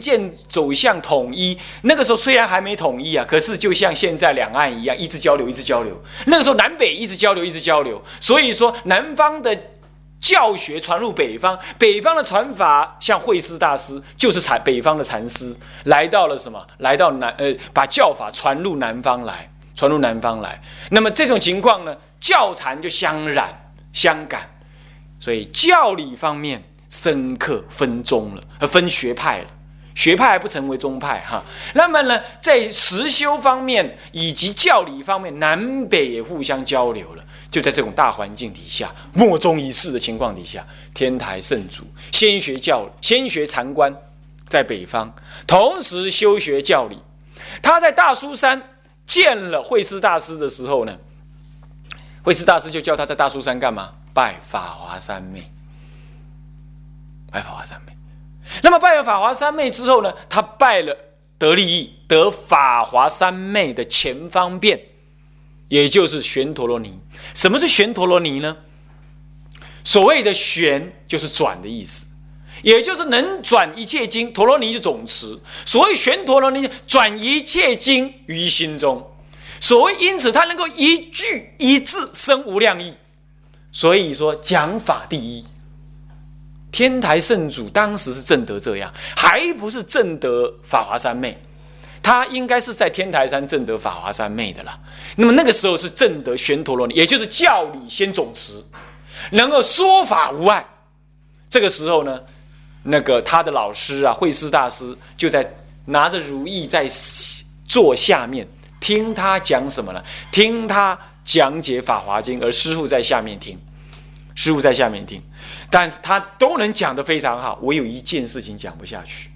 渐走向统一。那个时候虽然还没统一啊，可是就像现在两岸一样，一直交流，一直交流。那个时候南北一直交流，一直交流。所以说南方的教学传入北方，北方的传法像慧思大师就是禅北方的禅师来到了什么？来到南呃，把教法传入南方来，传入南方来。那么这种情况呢，教禅就相染相感，所以教理方面深刻分宗了，和分学派了。学派还不成为宗派哈。那么呢，在实修方面以及教理方面，南北也互相交流了。就在这种大环境底下，莫衷一是的情况底下，天台圣祖先学教，先学禅观，在北方，同时修学教理。他在大苏山见了慧思大师的时候呢，慧思大师就叫他在大苏山干嘛？拜法华三昧，拜法华三昧。那么拜了法华三昧之后呢，他拜了得利益，得法华三昧的前方便。也就是旋陀罗尼。什么是旋陀罗尼呢？所谓的旋就是转的意思，也就是能转一切经。陀罗尼是总持，所谓旋陀罗尼，转一切经于心中。所谓因此，他能够一句一字生无量意。所以说讲法第一，天台圣祖当时是正得这样，还不是正得法华三昧。他应该是在天台山正得法华三昧的了。那么那个时候是正得玄陀罗尼，也就是教理先总持，能够说法无碍。这个时候呢，那个他的老师啊，慧思大师就在拿着如意在坐下面听他讲什么呢？听他讲解法华经，而师傅在下面听，师傅在下面听，但是他都能讲得非常好。我有一件事情讲不下去。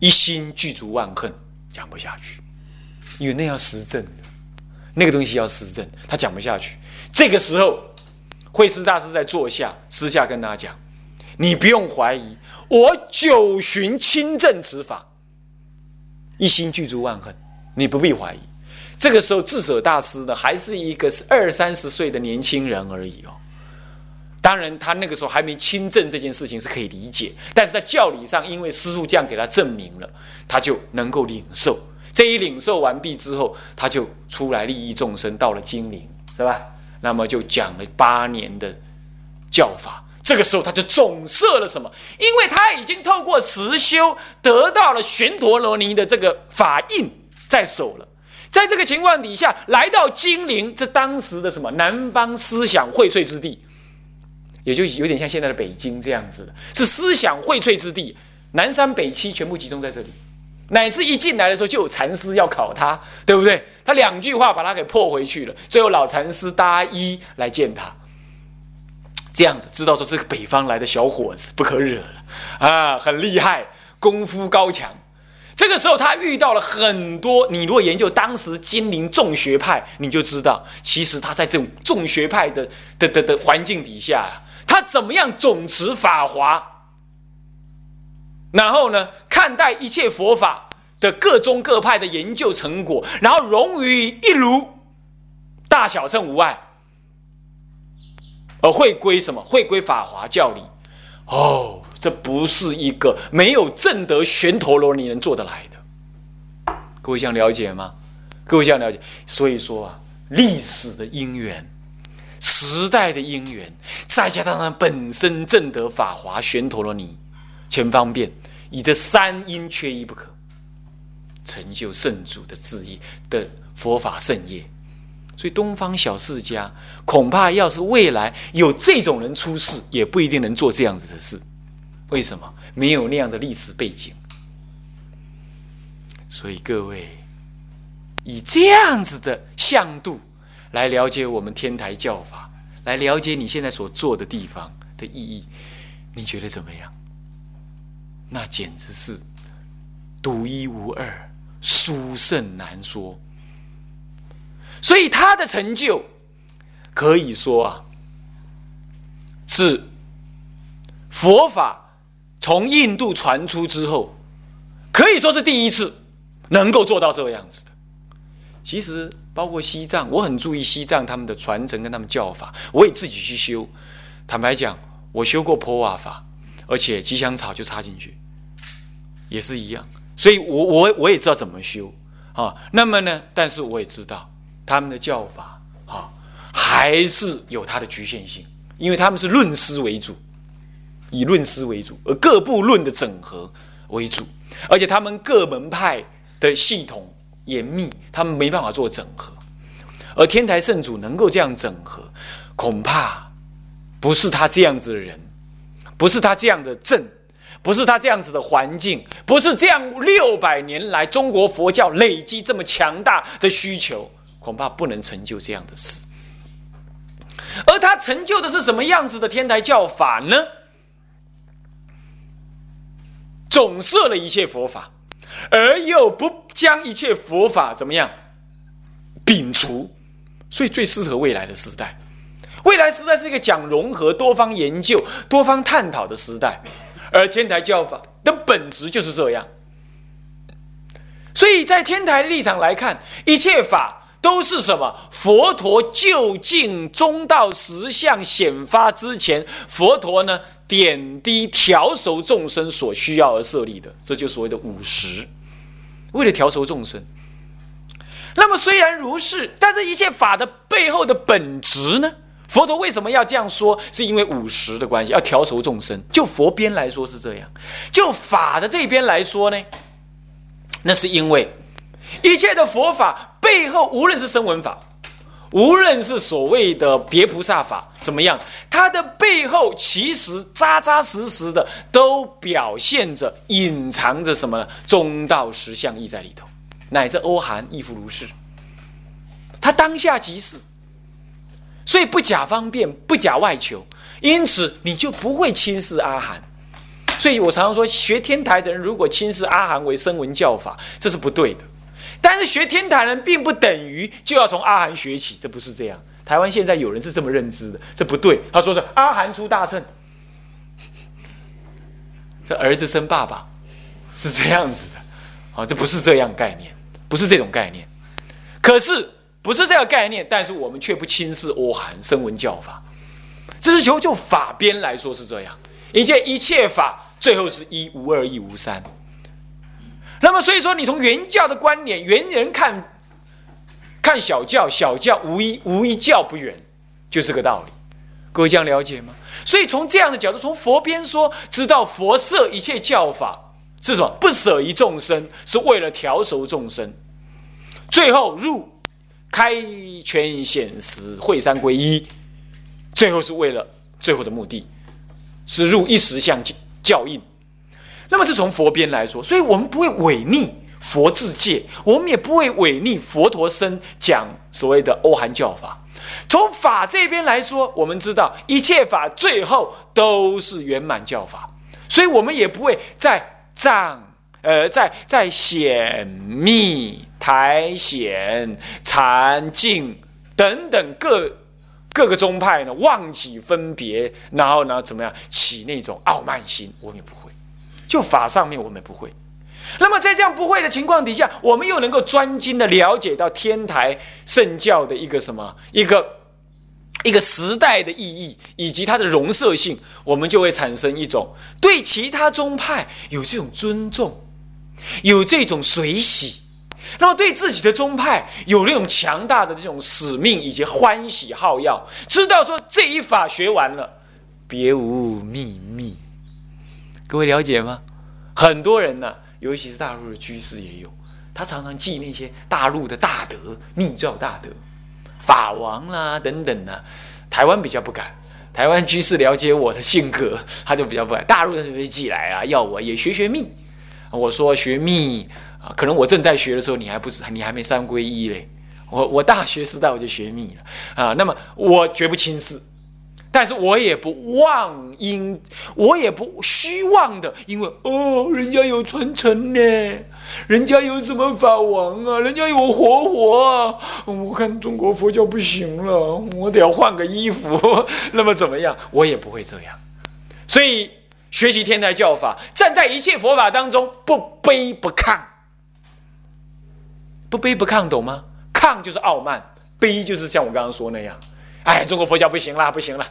一心具足万恨，讲不下去，因为那要实证的，那个东西要实证，他讲不下去。这个时候，慧师大师在坐下，私下跟他讲：“你不用怀疑，我九旬亲证此法，一心具足万恨，你不必怀疑。”这个时候，智者大师呢，还是一个二三十岁的年轻人而已哦。当然，他那个时候还没亲证这件事情是可以理解，但是在教理上，因为师父这样给他证明了，他就能够领受。这一领受完毕之后，他就出来利益众生，到了金陵，是吧？那么就讲了八年的教法。这个时候他就总摄了什么？因为他已经透过实修得到了玄陀罗尼的这个法印在手了。在这个情况底下，来到金陵，这当时的什么南方思想荟萃之地。也就有点像现在的北京这样子，是思想荟萃之地，南山北七全部集中在这里，乃至一进来的时候就有禅师要考他，对不对？他两句话把他给破回去了，最后老禅师搭衣来见他，这样子知道说这个北方来的小伙子不可惹了啊，很厉害，功夫高强。这个时候他遇到了很多，你如果研究当时金陵众学派，你就知道，其实他在这种众学派的的的的环境底下。他怎么样总持法华？然后呢，看待一切佛法的各宗各派的研究成果，然后融于一炉，大小乘无碍，而会归什么？会归法华教理。哦，这不是一个没有正德玄陀罗尼能做得来的。各位想了解吗？各位想了解？所以说啊，历史的因缘。时代的因缘，再加上本身正德法华玄陀罗尼，全方便，以这三因缺一不可，成就圣主的智业的佛法圣业。所以东方小世家恐怕要是未来有这种人出世，也不一定能做这样子的事。为什么？没有那样的历史背景。所以各位以这样子的向度。来了解我们天台教法，来了解你现在所做的地方的意义，你觉得怎么样？那简直是独一无二、殊胜难说。所以他的成就可以说啊，是佛法从印度传出之后，可以说是第一次能够做到这个样子的。其实。包括西藏，我很注意西藏他们的传承跟他们教法，我也自己去修。坦白讲，我修过破瓦法，而且吉祥草就插进去，也是一样。所以我我我也知道怎么修啊。那么呢，但是我也知道他们的教法啊，还是有它的局限性，因为他们是论师为主，以论师为主，而各部论的整合为主，而且他们各门派的系统严密，他们没办法做整合。而天台圣主能够这样整合，恐怕不是他这样子的人。不是他这样的正，不是他这样子的环境，不是这样六百年来中国佛教累积这么强大的需求，恐怕不能成就这样的事。而他成就的是什么样子的天台教法呢？总摄了一切佛法，而又不将一切佛法怎么样摒除，所以最适合未来的时代。未来时代是一个讲融合、多方研究、多方探讨的时代，而天台教法的本质就是这样。所以在天台的立场来看，一切法都是什么？佛陀究竟中道实相显发之前，佛陀呢点滴调熟众生所需要而设立的，这就所谓的五十，为了调熟众生。那么虽然如是，但是一切法的背后的本质呢？佛陀为什么要这样说？是因为五十的关系，要调熟众生。就佛边来说是这样，就法的这边来说呢，那是因为一切的佛法背后，无论是声闻法，无论是所谓的别菩萨法，怎么样，它的背后其实扎扎实实的都表现着、隐藏着什么呢？中道实相意在里头，乃至欧韩亦复如是。他当下即是。所以不假方便，不假外求，因此你就不会轻视阿含。所以我常常说，学天台的人如果轻视阿含为声闻教法，这是不对的。但是学天台人并不等于就要从阿含学起，这不是这样。台湾现在有人是这么认知的，这不对。他说是阿含出大乘，这儿子生爸爸是这样子的，啊，这不是这样概念，不是这种概念。可是。不是这个概念，但是我们却不轻视欧韩声闻教法。这是求就法边来说是这样，一切一切法最后是一无二，一无三。那么所以说，你从原教的观点，原人看看小教，小教无一无一教不圆，就是个道理。各位这样了解吗？所以从这样的角度，从佛边说，知道佛设一切教法是什么？不舍于众生，是为了调熟众生。最后入。开权显实，会三归一，最后是为了最后的目的，是入一时相教印。那么是从佛边来说，所以我们不会违逆佛自戒，我们也不会违逆佛陀生讲所谓的欧韩教法。从法这边来说，我们知道一切法最后都是圆满教法，所以我们也不会在藏呃在在显密。台显、禅净等等各各个宗派呢，忘记分别，然后呢，怎么样起那种傲慢心？我们也不会，就法上面我们不会。那么在这样不会的情况底下，我们又能够专精的了解到天台圣教的一个什么一个一个时代的意义以及它的容色性，我们就会产生一种对其他宗派有这种尊重，有这种随喜。那么对自己的宗派有那种强大的这种使命以及欢喜好要，知道说这一法学完了，别无秘密。各位了解吗？很多人呢，尤其是大陆的居士也有，他常常记那些大陆的大德、密教大德、法王啦等等呢。台湾比较不敢，台湾居士了解我的性格，他就比较不敢。大陆的就会寄来啊，要我也学学密。我说学密。啊，可能我正在学的时候，你还不是你还没三皈依嘞。我我大学时代我就学密了啊。那么我绝不轻视，但是我也不妄因，我也不虚妄的，因为哦，人家有传承呢，人家有什么法王啊，人家有活佛啊。我看中国佛教不行了，我得要换个衣服。那么怎么样？我也不会这样。所以学习天台教法，站在一切佛法当中，不卑不亢。不卑不亢，懂吗？亢就是傲慢，卑就是像我刚刚说那样。哎，中国佛教不行啦，不行了，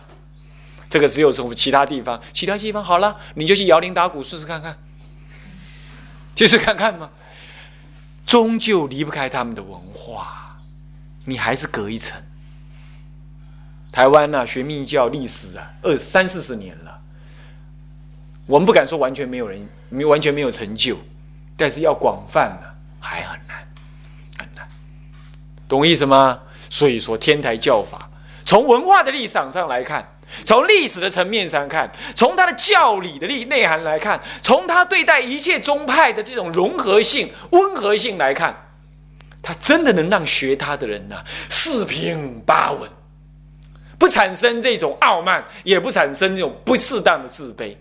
这个只有从其他地方，其他地方好了，你就去摇铃打鼓试试看看，试试看看嘛。终究离不开他们的文化，你还是隔一层。台湾呢，学密教历史啊，二三四十年了，我们不敢说完全没有人，没完全没有成就，但是要广泛呢，还很难，很难，懂我意思吗？所以说，天台教法从文化的立场上来看。从历史的层面上看，从他的教理的内内涵来看，从他对待一切宗派的这种融合性、温和性来看，他真的能让学他的人呢四平八稳，不产生这种傲慢，也不产生这种不适当的自卑。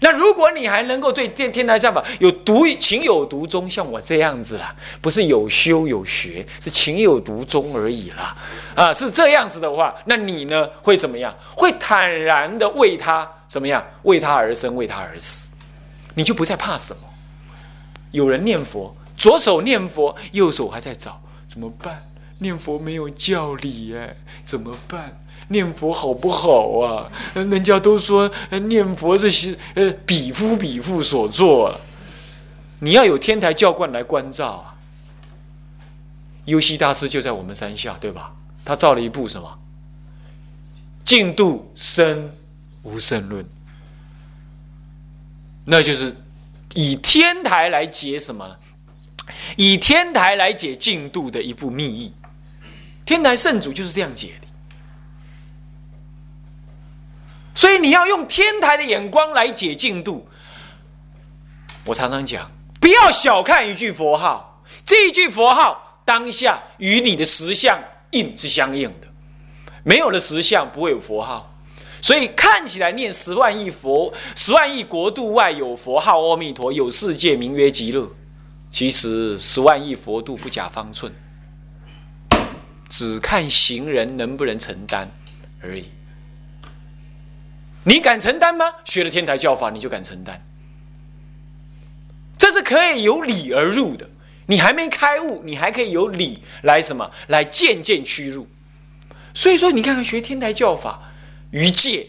那如果你还能够对天天台上法有独情有独钟，像我这样子啦，不是有修有学，是情有独钟而已啦，啊，是这样子的话，那你呢会怎么样？会坦然的为他怎么样？为他而生，为他而死，你就不再怕什么。有人念佛，左手念佛，右手还在找怎么办？念佛没有教理哎，怎么办？念佛好不好啊？人家都说念佛这些呃比夫比父所做，你要有天台教观来关照啊。优西大师就在我们山下，对吧？他造了一部什么《净度生无胜论》，那就是以天台来解什么？以天台来解净度的一部密意。天台圣祖就是这样解。所以你要用天台的眼光来解净度。我常常讲，不要小看一句佛号，这一句佛号当下与你的实相应是相应的，没有了实相不会有佛号。所以看起来念十万亿佛，十万亿国度外有佛号阿弥陀，有世界名曰极乐。其实十万亿佛度不假方寸，只看行人能不能承担而已。你敢承担吗？学了天台教法，你就敢承担。这是可以由理而入的。你还没开悟，你还可以由理来什么？来渐渐趋入。所以说，你看看学天台教法，于戒、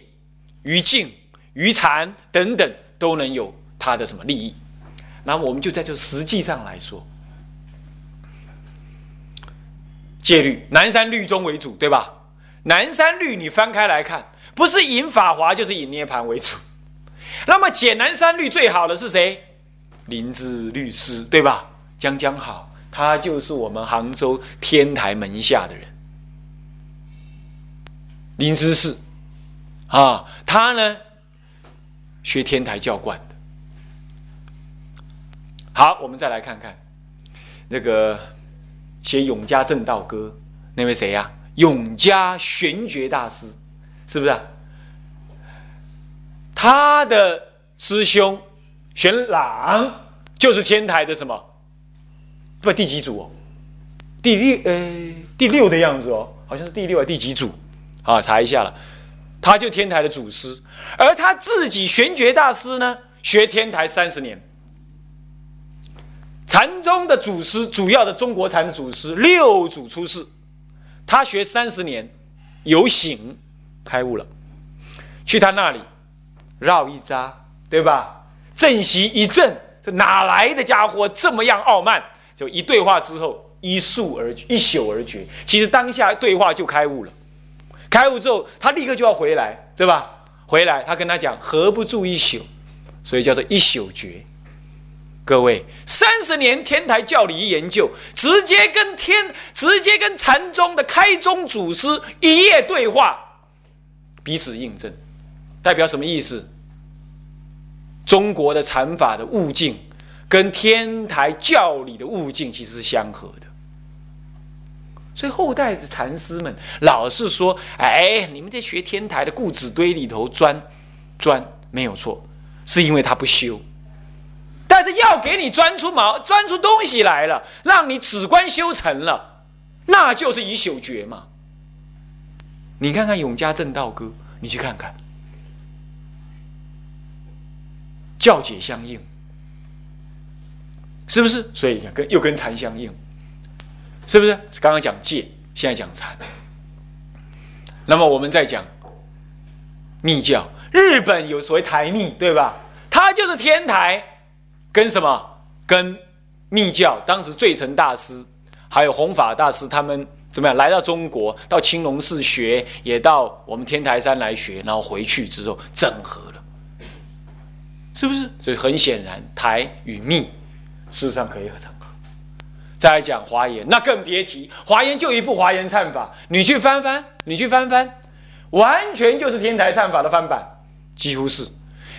于静、于禅等等，都能有它的什么利益。那，我们就在这实际上来说，戒律南山律宗为主，对吧？南山律你翻开来看。不是引法华，就是引涅盘为主。那么解南三律最好的是谁？林芝律师，对吧？将将好，他就是我们杭州天台门下的人。林芝是啊，他呢学天台教观的。好，我们再来看看那个写《永嘉正道歌》那位谁呀？永嘉玄觉大师。是不是？啊他的师兄玄朗就是天台的什么？不，第几组哦？第六，呃，第六的样子哦，好像是第六啊，第几组？啊，查一下了。他就天台的祖师，而他自己玄觉大师呢，学天台三十年。禅宗的祖师，主要的中国禅的祖师六祖出世，他学三十年，有醒。开悟了，去他那里绕一匝，对吧？正席一正，这哪来的家伙这么样傲慢？就一对话之后，一宿而一宿而绝。其实当下对话就开悟了。开悟之后，他立刻就要回来，对吧？回来，他跟他讲：“何不住一宿？”所以叫做一宿绝。各位，三十年天台教理一研究，直接跟天，直接跟禅宗的开宗祖师一夜对话。彼此印证，代表什么意思？中国的禅法的悟境，跟天台教理的悟境其实是相合的。所以后代的禅师们老是说：“哎，你们这学天台的固执堆里头钻钻，没有错，是因为他不修。但是要给你钻出毛，钻出东西来了，让你止观修成了，那就是以朽绝嘛。”你看看《永嘉正道歌》，你去看看，教解相应，是不是？所以跟又跟禅相应，是不是？刚刚讲戒，现在讲禅。那么我们再讲密教。日本有所谓台密，对吧？它就是天台跟什么？跟密教。当时最澄大师还有弘法大师他们怎么样？来到中国，到青龙寺学，也到我们天台山来学，然后回去之后整合了，是不是？所以很显然，台与密事实上可以整合。再来讲华严，那更别提华严就一部华严忏法，你去翻翻，你去翻翻，完全就是天台忏法的翻版，几乎是。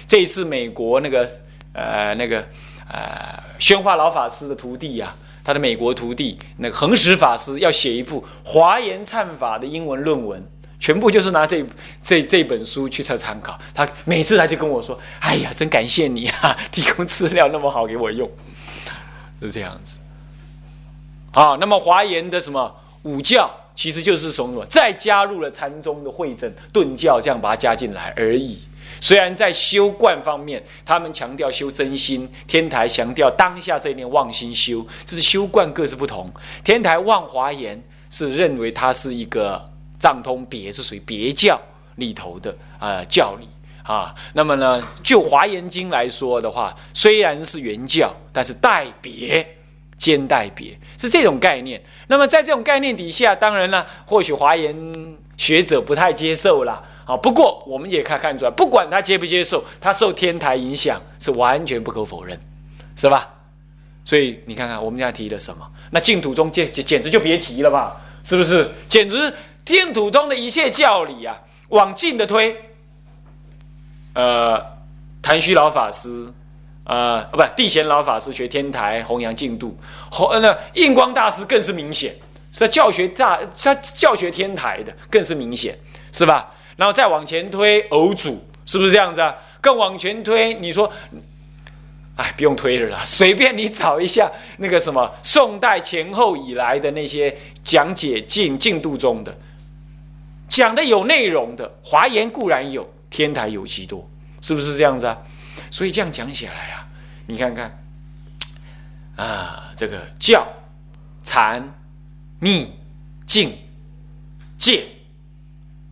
这一次美国那个呃那个呃宣化老法师的徒弟呀，他的美国徒弟那个恒实法师要写一部华严忏法的英文论文，全部就是拿这这这本书去参参考。他每次他就跟我说：“哎呀，真感谢你啊，提供资料那么好给我用。”是这样子。啊，那么华严的什么五教，其实就是从什么再加入了禅宗的会诊顿教，这样把它加进来而已。虽然在修观方面，他们强调修真心，天台强调当下这一念妄心修，这是修观各自不同。天台望华严是认为它是一个藏通别，是属于别教里头的啊教理啊。那么呢，就华严经来说的话，虽然是原教，但是代别。兼代别是这种概念，那么在这种概念底下，当然了，或许华严学者不太接受了啊。不过我们也看看出来，不管他接不接受，他受天台影响是完全不可否认，是吧？所以你看看我们家提的什么，那净土宗简简直就别提了吧，是不是？简直净土宗的一切教理啊，往近的推，呃，谭虚老法师。呃，不，地贤老法师学天台弘扬净土，弘那印光大师更是明显，是教学大，在教学天台的更是明显，是吧？然后再往前推，偶主是不是这样子啊？更往前推，你说，哎，不用推了啦，随便你找一下那个什么宋代前后以来的那些讲解进进度中的，讲的有内容的，华严固然有，天台有其多，是不是这样子啊？所以这样讲起来啊，你看看，啊，这个教、禅、密、净、戒，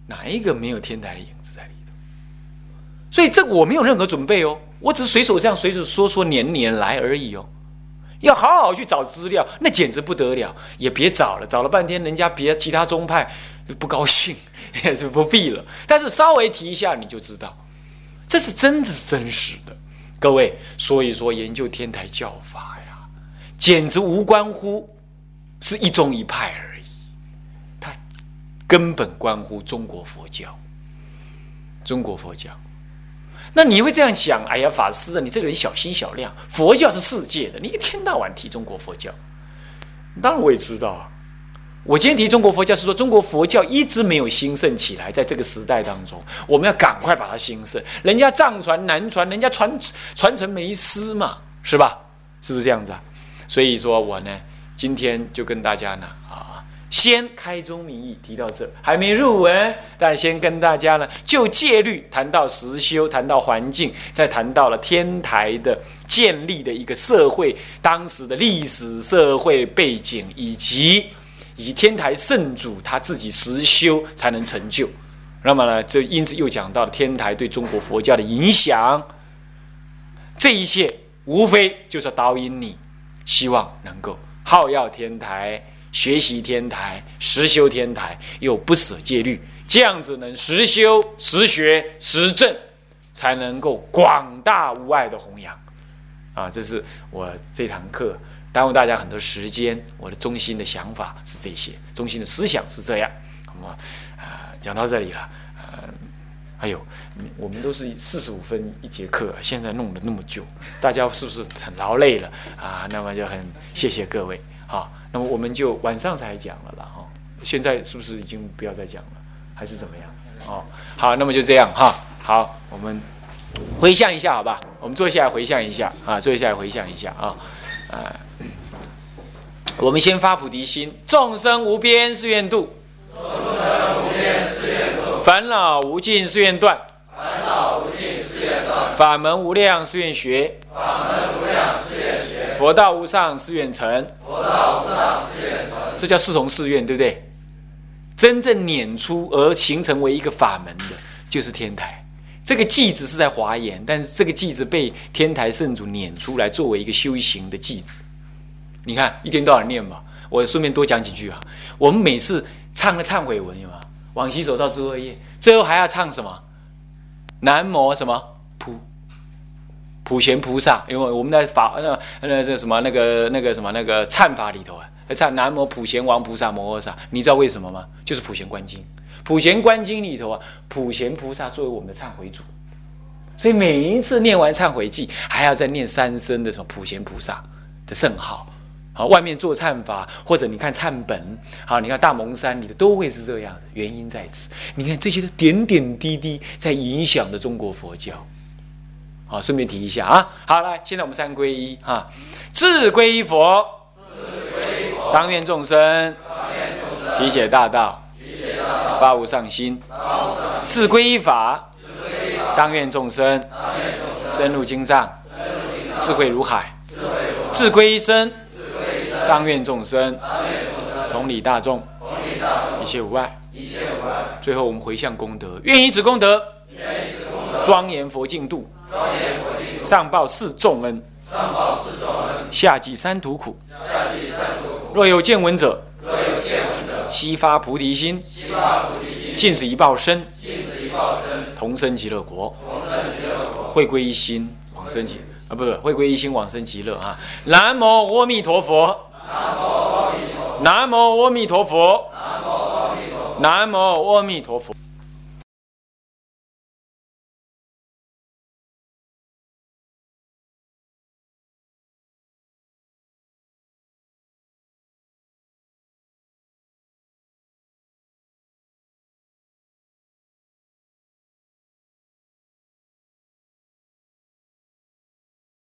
哪一个没有天台的影子在里头？所以这我没有任何准备哦，我只是随手这样随手说说，年年来而已哦。要好好去找资料，那简直不得了，也别找了，找了半天，人家别其他宗派不高兴，也是不必了。但是稍微提一下，你就知道。这是真的真实的，各位，所以说研究天台教法呀，简直无关乎是一宗一派而已，根本关乎中国佛教。中国佛教，那你会这样想？哎呀，法师啊，你这个人小心小量，佛教是世界的，你一天到晚提中国佛教，当然我也知道啊。我今天提中国佛教是说，中国佛教一直没有兴盛起来，在这个时代当中，我们要赶快把它兴盛。人家藏传、南传，人家传传承没师嘛，是吧？是不是这样子啊？所以说我呢，今天就跟大家呢啊，先开宗明义提到这，还没入文，但先跟大家呢就戒律谈到实修，谈到环境，再谈到了天台的建立的一个社会当时的历史社会背景以及。以天台圣主他自己实修才能成就，那么呢，这因此又讲到了天台对中国佛教的影响。这一切无非就是导引你，希望能够好要天台，学习天台，实修天台，又不舍戒律，这样子能实修、实学、实证，才能够广大无碍的弘扬。啊，这是我这堂课。耽误大家很多时间，我的中心的想法是这些，中心的思想是这样。我啊讲到这里了，呃，哎呦，我们都是四十五分一节课，现在弄了那么久，大家是不是很劳累了啊？那么就很谢谢各位，好，那么我们就晚上才讲了啦，哈，现在是不是已经不要再讲了，还是怎么样？哦，好，那么就这样哈，好，我们回想一下，好吧？我们坐下来回想一下啊，坐下来回想一下啊。啊，我们先发菩提心，众生无边誓愿度，众生无边誓愿度；烦恼无尽誓愿断，烦恼无尽誓愿断；法门无量誓愿学，法门无佛道无上誓愿成，佛道无上誓愿成。这叫四重誓愿，对不对？真正撵出而形成为一个法门的，就是天台。这个偈子是在华严，但是这个偈子被天台圣主撵出来，作为一个修行的偈子。你看一天到晚念吧，我顺便多讲几句啊。我们每次唱的忏悔文有吗？往昔所造诸恶业，最后还要唱什么？南无什么普普贤菩萨？因为我们在法那那这什么那个那个什么那个忏法里头啊，唱南无普贤王菩萨摩诃萨。你知道为什么吗？就是普贤观经。普贤观经里头啊，普贤菩萨作为我们的忏悔主，所以每一次念完忏悔记，还要再念三声的什么普贤菩萨的圣号。好，外面做忏法，或者你看忏本，好，你看大蒙山里的都会是这样的，原因在此。你看这些的点点滴滴，在影响着中国佛教。好，顺便提一下啊。好，来，现在我们三归一啊，自归依佛，当愿众生，体解大道。发无上心，自归依法，当愿众生。深入经藏，智慧如海；自归依身，当愿众生。同理大众，一切无碍。最后我们回向功德，愿以此功德。庄严佛净土，上报四重恩，上报四重恩；下济三途苦，下济三途苦。若有见闻者，若有见闻者，悉发菩提心，悉发菩提心，尽此一报身，尽此一报身，同生极乐国，同生极乐国，会归一心，往生极啊，不是，会归一心，往生极乐啊。南无阿弥陀佛，南无阿弥陀佛，南无阿弥陀佛，南无阿弥陀佛。